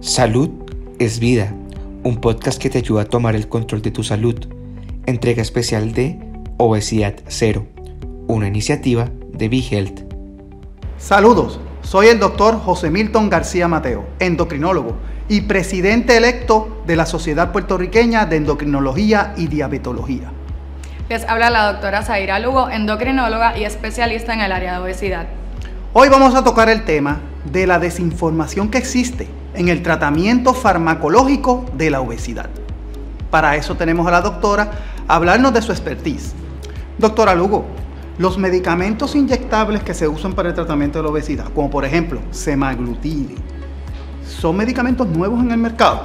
Salud es vida, un podcast que te ayuda a tomar el control de tu salud. Entrega especial de Obesidad Cero, una iniciativa de BeHealth. Saludos, soy el doctor José Milton García Mateo, endocrinólogo y presidente electo de la Sociedad Puertorriqueña de Endocrinología y Diabetología. Les habla la doctora Zaira Lugo, endocrinóloga y especialista en el área de obesidad. Hoy vamos a tocar el tema de la desinformación que existe en el tratamiento farmacológico de la obesidad. Para eso tenemos a la doctora a hablarnos de su expertise. Doctora Lugo, los medicamentos inyectables que se usan para el tratamiento de la obesidad, como por ejemplo semaglutide, ¿son medicamentos nuevos en el mercado?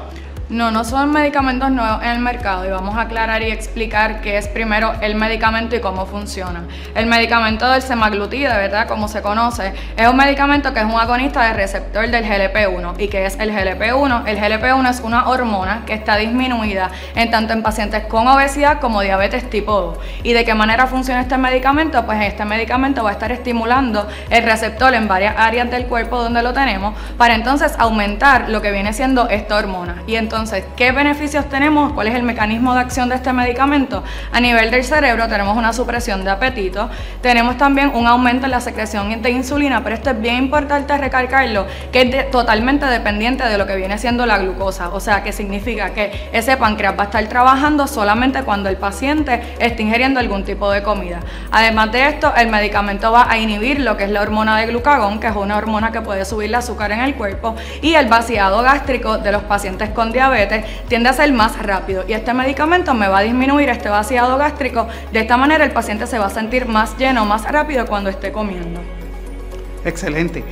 No, no son medicamentos nuevos en el mercado y vamos a aclarar y explicar qué es primero el medicamento y cómo funciona. El medicamento del semaglutide, ¿verdad? Como se conoce, es un medicamento que es un agonista del receptor del GLP-1. ¿Y qué es el GLP-1? El GLP-1 es una hormona que está disminuida en tanto en pacientes con obesidad como diabetes tipo 2. ¿Y de qué manera funciona este medicamento? Pues este medicamento va a estar estimulando el receptor en varias áreas del cuerpo donde lo tenemos para entonces aumentar lo que viene siendo esta hormona. Y entonces, ¿qué beneficios tenemos? ¿Cuál es el mecanismo de acción de este medicamento? A nivel del cerebro tenemos una supresión de apetito, tenemos también un aumento en la secreción de insulina, pero esto es bien importante recalcarlo, que es totalmente dependiente de lo que viene siendo la glucosa, o sea, que significa que ese páncreas va a estar trabajando solamente cuando el paciente esté ingiriendo algún tipo de comida. Además de esto, el medicamento va a inhibir lo que es la hormona de glucagón, que es una hormona que puede subir el azúcar en el cuerpo, y el vaciado gástrico de los pacientes con diabetes tiende a ser más rápido y este medicamento me va a disminuir este vaciado gástrico. De esta manera el paciente se va a sentir más lleno, más rápido cuando esté comiendo. Excelente.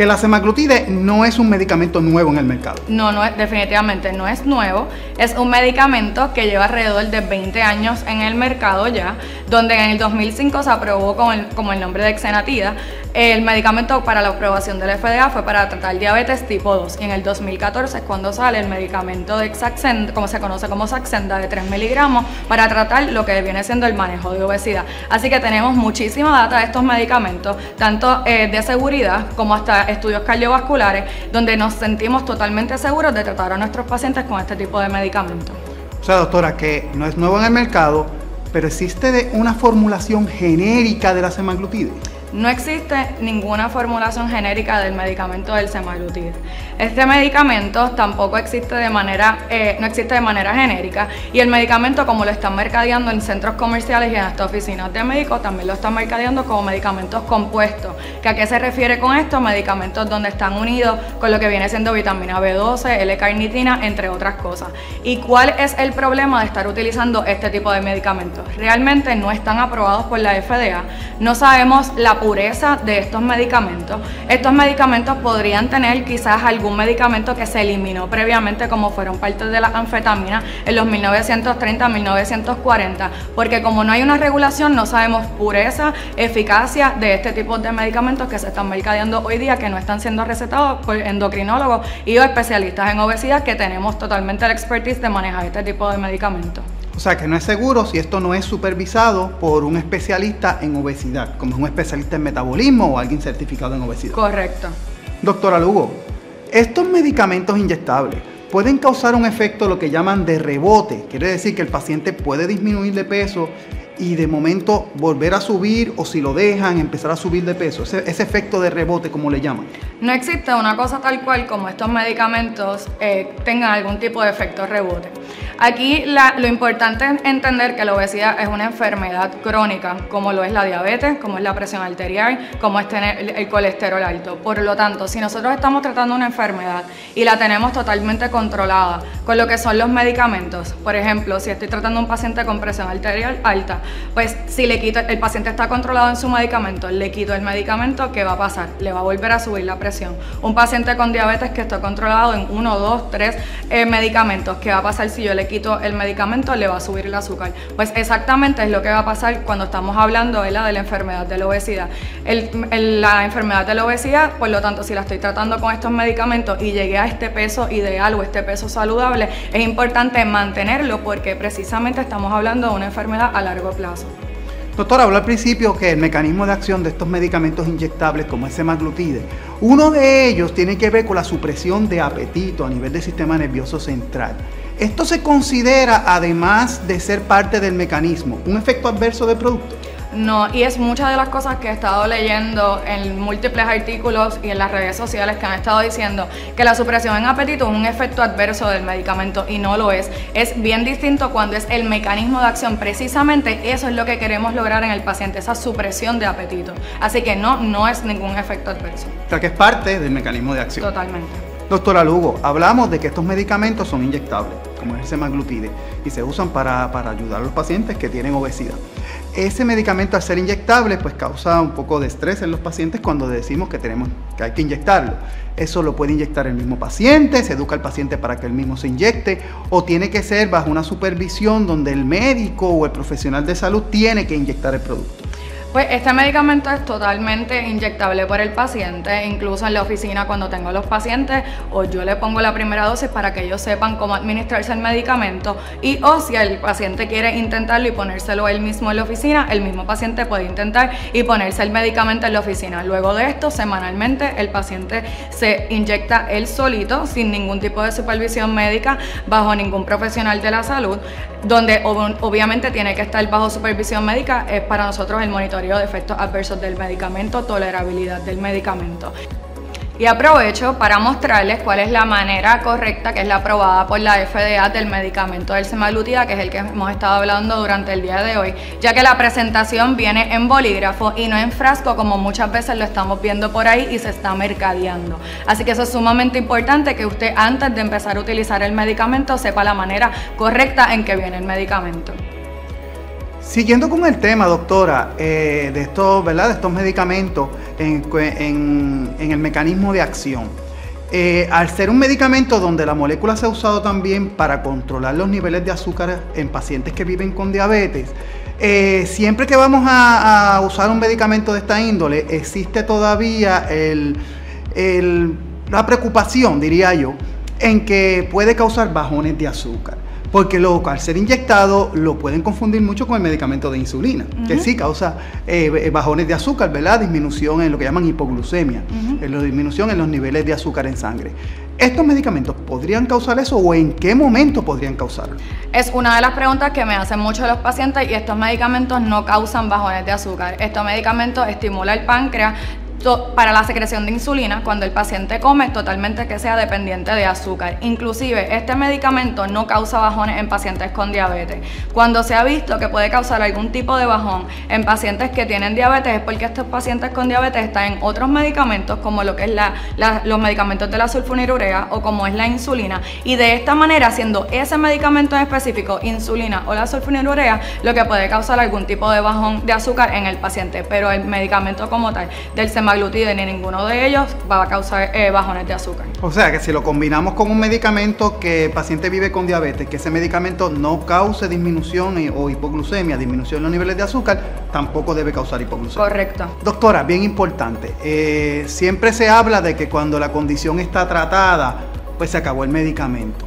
Que la semaglutide no es un medicamento nuevo en el mercado. No, no es, definitivamente no es nuevo. Es un medicamento que lleva alrededor de 20 años en el mercado ya, donde en el 2005 se aprobó con el, como el nombre de Xenatida. El medicamento para la aprobación del FDA fue para tratar diabetes tipo 2 y en el 2014 es cuando sale el medicamento de Saxenda, como se conoce como Saxenda, de 3 miligramos para tratar lo que viene siendo el manejo de obesidad. Así que tenemos muchísima data de estos medicamentos, tanto eh, de seguridad como hasta estudios cardiovasculares, donde nos sentimos totalmente seguros de tratar a nuestros pacientes con este tipo de medicamentos. O sea, doctora, que no es nuevo en el mercado, pero existe una formulación genérica de la semaglutide. No existe ninguna formulación genérica del medicamento del semaglutide. Este medicamento tampoco existe de manera, eh, no existe de manera genérica y el medicamento como lo están mercadeando en centros comerciales y en estas oficinas de médicos también lo están mercadeando como medicamentos compuestos. ¿Que ¿A qué se refiere con esto? Medicamentos donde están unidos con lo que viene siendo vitamina B12, L-carnitina, entre otras cosas. ¿Y cuál es el problema de estar utilizando este tipo de medicamentos? Realmente no están aprobados por la FDA. No sabemos la pureza de estos medicamentos. Estos medicamentos podrían tener quizás algún medicamento que se eliminó previamente como fueron parte de las anfetaminas en los 1930-1940, porque como no hay una regulación no sabemos pureza, eficacia de este tipo de medicamentos que se están mercadeando hoy día, que no están siendo recetados por endocrinólogos y especialistas en obesidad que tenemos totalmente la expertise de manejar este tipo de medicamentos. O sea que no es seguro si esto no es supervisado por un especialista en obesidad, como es un especialista en metabolismo o alguien certificado en obesidad. Correcto. Doctora Lugo, estos medicamentos inyectables pueden causar un efecto lo que llaman de rebote. Quiere decir que el paciente puede disminuir de peso y de momento volver a subir o si lo dejan empezar a subir de peso, ese, efecto de rebote como le llaman. No existe una cosa tal cual como estos medicamentos eh, tengan algún tipo de efecto rebote. Aquí lo importante es entender que la obesidad es una enfermedad crónica, como lo es la diabetes, como es la presión arterial, como es tener el colesterol alto. Por lo tanto, si nosotros estamos tratando una enfermedad y la tenemos totalmente controlada con lo que son los medicamentos, por ejemplo, si estoy tratando a un paciente con presión arterial alta, pues si le quito, el paciente está controlado en su medicamento, le quito el medicamento, ¿qué va a pasar? Le va a volver a subir la presión. Un paciente con diabetes que está controlado en uno, dos, tres eh, medicamentos, ¿qué va a pasar si yo le quito el medicamento? Le va a subir el azúcar. Pues exactamente es lo que va a pasar cuando estamos hablando de la enfermedad de la obesidad. la enfermedad de la obesidad, por lo tanto, si la estoy tratando con estos medicamentos y llegué a este peso ideal o este peso saludable, es importante mantenerlo porque precisamente estamos hablando de una enfermedad a largo plazo. Doctor, habló al principio que el mecanismo de acción de estos medicamentos inyectables como el semaglutide, uno de ellos tiene que ver con la supresión de apetito a nivel del sistema nervioso central. ¿Esto se considera, además de ser parte del mecanismo, un efecto adverso del producto? No, y es muchas de las cosas que he estado leyendo en múltiples artículos y en las redes sociales que han estado diciendo que la supresión en apetito es un efecto adverso del medicamento y no lo es. Es bien distinto cuando es el mecanismo de acción. Precisamente eso es lo que queremos lograr en el paciente, esa supresión de apetito. Así que no, no es ningún efecto adverso. O sea que es parte del mecanismo de acción. Totalmente. Doctora Lugo, hablamos de que estos medicamentos son inyectables, como es el semaglutide, y se usan para, para ayudar a los pacientes que tienen obesidad. Ese medicamento al ser inyectable pues causa un poco de estrés en los pacientes cuando decimos que tenemos que hay que inyectarlo. Eso lo puede inyectar el mismo paciente, se educa al paciente para que él mismo se inyecte o tiene que ser bajo una supervisión donde el médico o el profesional de salud tiene que inyectar el producto. Pues este medicamento es totalmente inyectable por el paciente, incluso en la oficina cuando tengo los pacientes o yo le pongo la primera dosis para que ellos sepan cómo administrarse el medicamento y o si el paciente quiere intentarlo y ponérselo él mismo en la oficina, el mismo paciente puede intentar y ponerse el medicamento en la oficina. Luego de esto, semanalmente el paciente se inyecta él solito sin ningún tipo de supervisión médica bajo ningún profesional de la salud, donde obviamente tiene que estar bajo supervisión médica, es para nosotros el monitoreo de efectos adversos del medicamento, tolerabilidad del medicamento. Y aprovecho para mostrarles cuál es la manera correcta que es la aprobada por la FDA del medicamento del semaglutida, que es el que hemos estado hablando durante el día de hoy, ya que la presentación viene en bolígrafo y no en frasco como muchas veces lo estamos viendo por ahí y se está mercadeando. Así que eso es sumamente importante que usted antes de empezar a utilizar el medicamento sepa la manera correcta en que viene el medicamento. Siguiendo con el tema, doctora, eh, de estos, ¿verdad? De estos medicamentos en, el mecanismo de acción. Eh, al ser un medicamento donde la molécula se ha usado también para controlar los niveles de azúcar en pacientes que viven con diabetes, eh, siempre que vamos a, usar un medicamento de esta índole, existe todavía la preocupación, diría yo, en que puede causar bajones de azúcar. Porque luego, al ser inyectado, lo pueden confundir mucho con el medicamento de insulina, que sí causa eh, eh, bajones de azúcar, ¿verdad? Disminución en lo que llaman hipoglucemia, en la disminución en los niveles de azúcar en sangre. ¿Estos medicamentos podrían causar eso o en qué momento podrían causarlo? Es una de las preguntas que me hacen muchos los pacientes y estos medicamentos no causan bajones de azúcar. Estos medicamentos estimulan el páncreas, para la secreción de insulina cuando el paciente come totalmente que sea dependiente de azúcar. Inclusive este medicamento no causa bajones en pacientes con diabetes. Cuando se ha visto que puede causar algún tipo de bajón en pacientes que tienen diabetes es porque estos pacientes con diabetes están en otros medicamentos como lo que es los medicamentos de la sulfonilurea o como es la insulina y de esta manera siendo ese medicamento en específico insulina o la sulfonilurea lo que puede causar algún tipo de bajón de azúcar en el paciente, pero el medicamento como tal del semaglutide ni ninguno de ellos va a causar eh, bajones de azúcar. O sea que si lo combinamos con un medicamento que el paciente vive con diabetes, que ese medicamento no cause disminución o hipoglucemia, disminución en los niveles de azúcar, tampoco debe causar hipoglucemia. Correcto. Doctora, bien importante, eh, siempre se habla de que cuando la condición está tratada, pues se acabó el medicamento.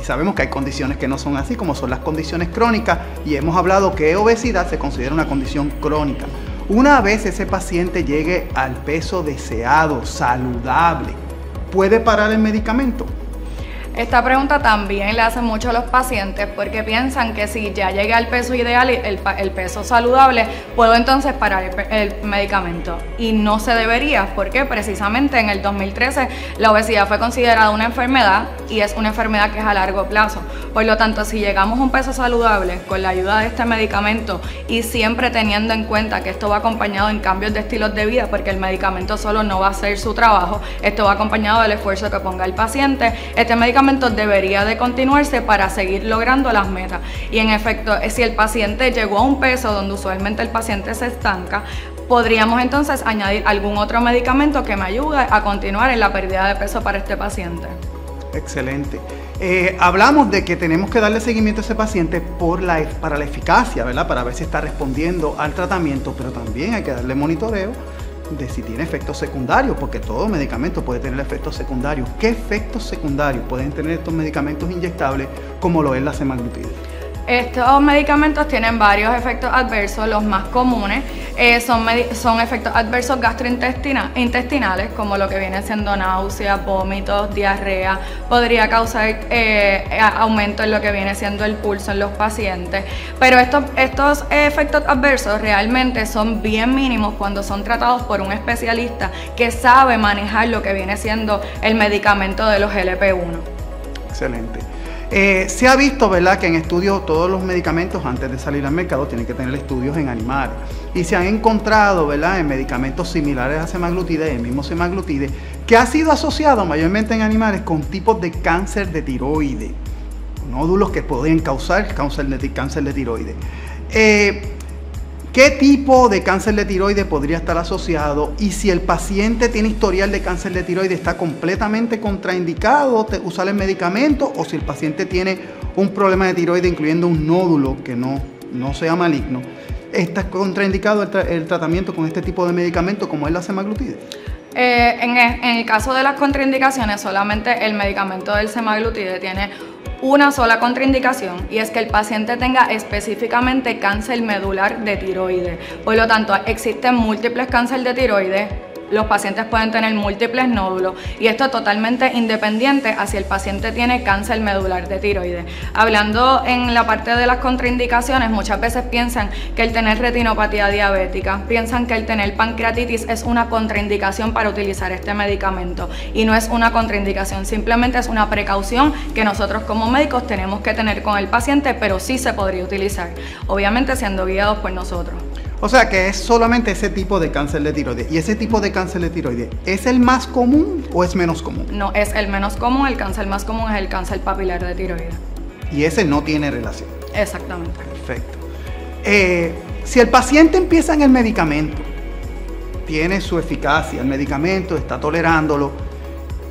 Y sabemos que hay condiciones que no son así, como son las condiciones crónicas, y hemos hablado que obesidad se considera una condición crónica. Una vez ese paciente llegue al peso deseado, saludable, ¿puede parar el medicamento? Esta pregunta también le hacen mucho a los pacientes porque piensan que si ya llegué al peso ideal y el, peso saludable, puedo entonces parar el, medicamento. Y no se debería porque precisamente en el 2013 la obesidad fue considerada una enfermedad y es una enfermedad que es a largo plazo. Por lo tanto, si llegamos a un peso saludable con la ayuda de este medicamento y siempre teniendo en cuenta que esto va acompañado en cambios de estilos de vida, porque el medicamento solo no va a hacer su trabajo, esto va acompañado del esfuerzo que ponga el paciente, este medicamento debería de continuarse para seguir logrando las metas. Y en efecto, si el paciente llegó a un peso donde usualmente el paciente se estanca, podríamos entonces añadir algún otro medicamento que me ayude a continuar en la pérdida de peso para este paciente. Excelente. Eh, hablamos de que tenemos que darle seguimiento a ese paciente por la, para la eficacia, ¿verdad? Para ver si está respondiendo al tratamiento, pero también hay que darle monitoreo de si tiene efectos secundarios, porque todo medicamento puede tener efectos secundarios. ¿Qué efectos secundarios pueden tener estos medicamentos inyectables como lo es la semaglutide? Estos medicamentos tienen varios efectos adversos, los más comunes eh, son, son efectos adversos gastrointestinales, como lo que viene siendo náuseas, vómitos, diarrea, podría causar eh, aumento en lo que viene siendo el pulso en los pacientes, pero estos, estos efectos adversos realmente son bien mínimos cuando son tratados por un especialista que sabe manejar lo que viene siendo el medicamento de los GLP-1. Excelente. Eh, se ha visto, ¿verdad?, que en estudios todos los medicamentos antes de salir al mercado tienen que tener estudios en animales. Y se han encontrado, ¿verdad?, en medicamentos similares a semaglutide, el mismo semaglutide, que ha sido asociado mayormente en animales con tipos de cáncer de tiroides, nódulos que pueden causar cáncer de, cáncer de tiroides. Eh, ¿Qué tipo de cáncer de tiroides podría estar asociado? Y si el paciente tiene historial de cáncer de tiroides, ¿está completamente contraindicado usar el medicamento? O si el paciente tiene un problema de tiroides, incluyendo un nódulo que no, no sea maligno, ¿está contraindicado el, tratamiento con este tipo de medicamento como es la semaglutide? Eh, en, en, el caso de las contraindicaciones, solamente el medicamento del semaglutide tiene una sola contraindicación y es que el paciente tenga específicamente cáncer medular de tiroides. Por lo tanto, existen múltiples cánceres de tiroides los pacientes pueden tener múltiples nódulos y esto es totalmente independiente a si el paciente tiene cáncer medular de tiroides. Hablando en la parte de las contraindicaciones, muchas veces piensan que el tener retinopatía diabética, piensan que el tener pancreatitis es una contraindicación para utilizar este medicamento y no es una contraindicación, simplemente es una precaución que nosotros como médicos tenemos que tener con el paciente, pero sí se podría utilizar, obviamente siendo guiados por nosotros. O sea que es solamente ese tipo de cáncer de tiroides. ¿Y ese tipo de cáncer de tiroides es el más común o es menos común? No, es el menos común. El cáncer más común es el cáncer papilar de tiroides. Y ese no tiene relación. Exactamente. Perfecto. Eh, si el paciente empieza en el medicamento, tiene su eficacia, el medicamento está tolerándolo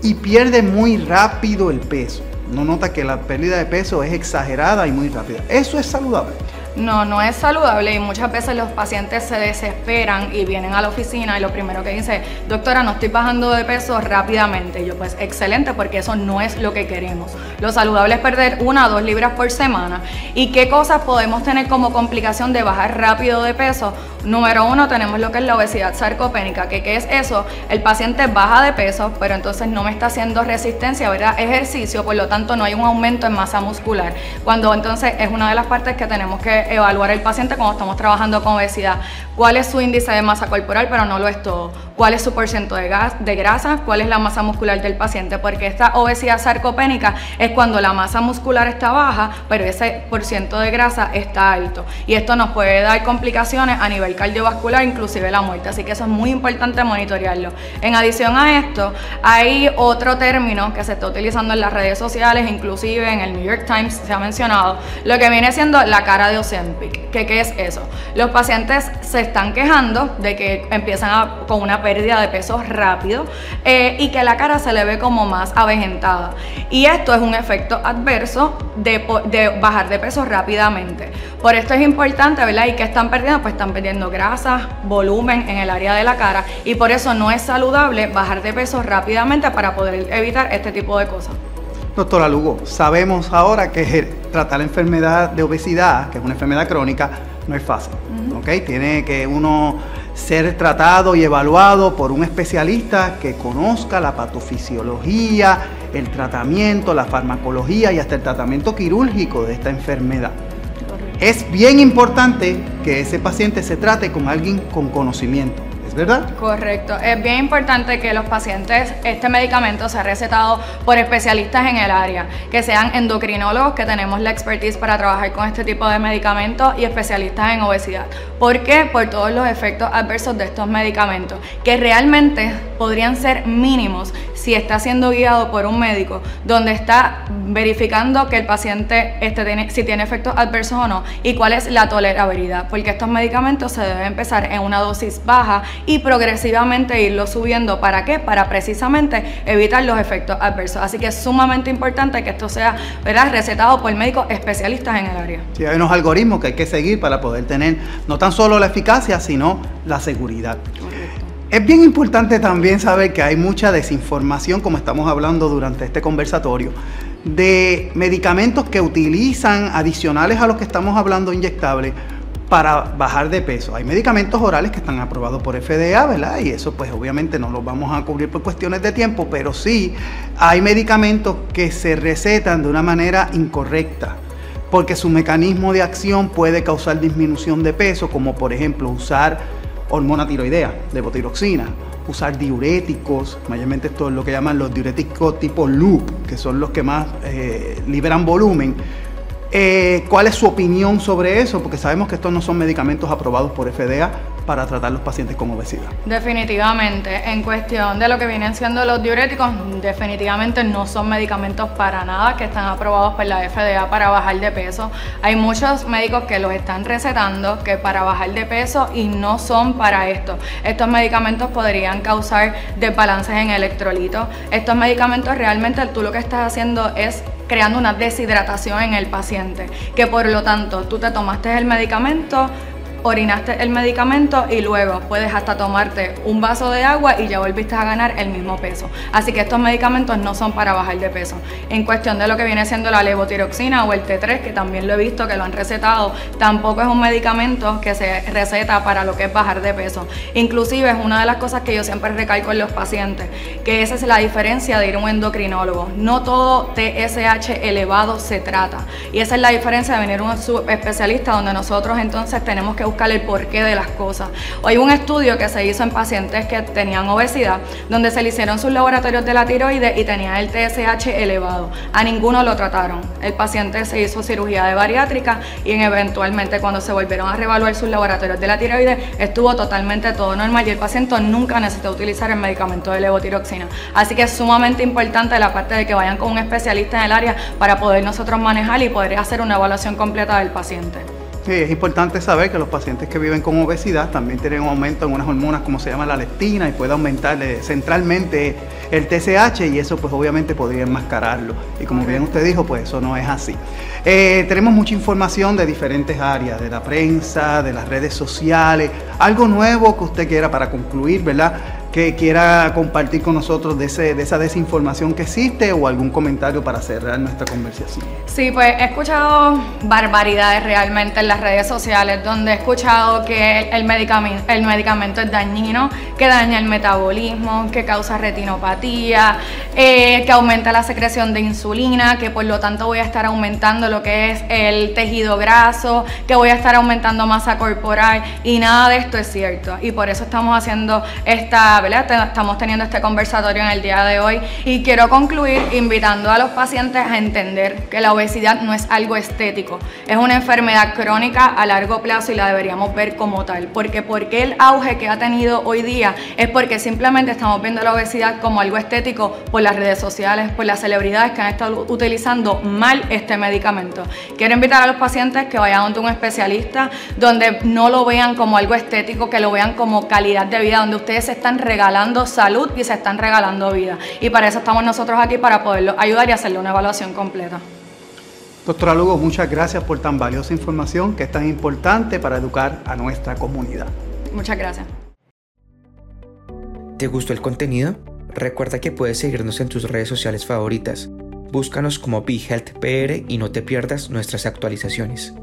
y pierde muy rápido el peso. No nota que la pérdida de peso es exagerada y muy rápida. ¿Eso es saludable? No, no es saludable y muchas veces los pacientes se desesperan y vienen a la oficina y lo primero que dice, doctora, no estoy bajando de peso rápidamente. Y yo, pues excelente, porque eso no es lo que queremos. Lo saludable es perder una o dos libras por semana. ¿Y qué cosas podemos tener como complicación de bajar rápido de peso? Número uno, tenemos lo que es la obesidad sarcopénica. ¿Qué, ¿Qué es eso? El paciente baja de peso, pero entonces no me está haciendo resistencia, ¿verdad? Ejercicio, por lo tanto no hay un aumento en masa muscular. Cuando entonces es una de las partes que tenemos que evaluar el paciente cuando estamos trabajando con obesidad. ¿Cuál es su índice de masa corporal? Pero no lo es todo. ¿Cuál es su porcentaje de grasa? ¿Cuál es la masa muscular del paciente? Porque esta obesidad sarcopénica es cuando la masa muscular está baja, pero ese porcentaje de grasa está alto. Y esto nos puede dar complicaciones a nivel cardiovascular, inclusive la muerte. Así que eso es muy importante monitorearlo. En adición a esto, hay otro término que se está utilizando en las redes sociales, inclusive en el New York Times se ha mencionado, lo que viene siendo la cara de ¿Qué, es eso? Los pacientes se están quejando de que empiezan con una pérdida de peso rápido eh, y que la cara se le ve como más avejentada. Y esto es un efecto adverso de, de bajar de peso rápidamente. Por esto es importante, ¿verdad? ¿Y que están perdiendo? Pues están perdiendo grasa, volumen en el área de la cara y por eso no es saludable bajar de peso rápidamente para poder evitar este tipo de cosas. Doctora Lugo, sabemos ahora que tratar la enfermedad de obesidad, que es una enfermedad crónica, no es fácil. Tiene que uno ser tratado y evaluado por un especialista que conozca la patofisiología, el tratamiento, la farmacología y hasta el tratamiento quirúrgico de esta enfermedad. Es bien importante que ese paciente se trate con alguien con conocimiento. ¿Verdad? Correcto. Es bien importante que los pacientes, este medicamento sea recetado por especialistas en el área, que sean endocrinólogos, que tenemos la expertise para trabajar con este tipo de medicamentos y especialistas en obesidad. ¿Por qué? Por todos los efectos adversos de estos medicamentos, que realmente podrían ser mínimos si está siendo guiado por un médico, donde está verificando que el paciente este si tiene efectos adversos o no y cuál es la tolerabilidad, porque estos medicamentos se deben empezar en una dosis baja y progresivamente irlo subiendo. ¿Para qué? Para precisamente evitar los efectos adversos. Así que es sumamente importante que esto sea ¿verdad? recetado por médicos especialistas en el área. Sí, hay unos algoritmos que hay que seguir para poder tener no tan solo la eficacia, sino la seguridad. Es bien importante también saber que hay mucha desinformación, como estamos hablando durante este conversatorio, de medicamentos que utilizan adicionales a los que estamos hablando inyectables para bajar de peso. Hay medicamentos orales que están aprobados por FDA, ¿verdad? Y eso pues obviamente no los vamos a cubrir por cuestiones de tiempo, pero sí hay medicamentos que se recetan de una manera incorrecta, porque su mecanismo de acción puede causar disminución de peso, como por ejemplo usar hormona tiroidea, levotiroxina, usar diuréticos, mayormente esto es lo que llaman los diuréticos tipo loop, que son los que más eh, liberan volumen eh, ¿Cuál es su opinión sobre eso? Porque sabemos que estos no son medicamentos aprobados por FDA para tratar los pacientes con obesidad. Definitivamente, en cuestión de lo que vienen siendo los diuréticos, definitivamente no son medicamentos para nada que están aprobados por la FDA para bajar de peso. Hay muchos médicos que los están recetando que para bajar de peso y no son para esto. Estos medicamentos podrían causar desbalances en electrolitos. Estos medicamentos realmente tú lo que estás haciendo es creando una deshidratación en el paciente, que por lo tanto tú te tomaste el medicamento, orinaste el medicamento y luego puedes hasta tomarte un vaso de agua y ya volviste a ganar el mismo peso. Así que estos medicamentos no son para bajar de peso. En cuestión de lo que viene siendo la levotiroxina o el T3, que también lo he visto que lo han recetado, tampoco es un medicamento que se receta para lo que es bajar de peso. Inclusive es una de las cosas que yo siempre recalco en los pacientes, que esa es la diferencia de ir a un endocrinólogo. No todo TSH elevado se trata. Y esa es la diferencia de venir a un subespecialista donde nosotros entonces tenemos que buscar el porqué de las cosas. Hay un estudio que se hizo en pacientes que tenían obesidad, donde se le hicieron sus laboratorios de la tiroides y tenían el TSH elevado. A ninguno lo trataron. El paciente se hizo cirugía de bariátrica y eventualmente cuando se volvieron a revaluar sus laboratorios de la tiroides estuvo totalmente todo normal y el paciente nunca necesitó utilizar el medicamento de levotiroxina. Así que es sumamente importante la parte de que vayan con un especialista en el área para poder nosotros manejar y poder hacer una evaluación completa del paciente. Es importante saber que los pacientes que viven con obesidad también tienen un aumento en unas hormonas como se llama la leptina y puede aumentar centralmente el TSH y eso pues obviamente podría enmascararlo. Y como bien usted dijo, pues eso no es así. Eh, tenemos mucha información de diferentes áreas, de la prensa, de las redes sociales. Algo nuevo que usted quiera para concluir, ¿verdad? Que quiera compartir con nosotros de, esa desinformación que existe o algún comentario para cerrar nuestra conversación. Sí, pues he escuchado barbaridades realmente en las redes sociales donde he escuchado que el medicamento, el medicamento es dañino, que daña el metabolismo, que causa retinopatía, eh, que aumenta la secreción de insulina, que por lo tanto voy a estar aumentando lo que es el tejido graso, que voy a estar aumentando masa corporal y nada de esto es cierto. Y por eso estamos haciendo esta Estamos teniendo este conversatorio en el día de hoy y quiero concluir invitando a los pacientes a entender que la obesidad no es algo estético, es una enfermedad crónica a largo plazo y la deberíamos ver como tal. Porque porque el auge que ha tenido hoy día es porque simplemente estamos viendo la obesidad como algo estético por las redes sociales, por las celebridades que han estado utilizando mal este medicamento. Quiero invitar a los pacientes que vayan a un especialista donde no lo vean como algo estético, que lo vean como calidad de vida, donde ustedes se están regalando salud y se están regalando vida. Y para eso estamos nosotros aquí, para poderlo ayudar y hacerle una evaluación completa. Doctora Lugo, muchas gracias por tan valiosa información que es tan importante para educar a nuestra comunidad. Muchas gracias. ¿Te gustó el contenido? Recuerda que puedes seguirnos en tus redes sociales favoritas. Búscanos como BeHealthPR y no te pierdas nuestras actualizaciones.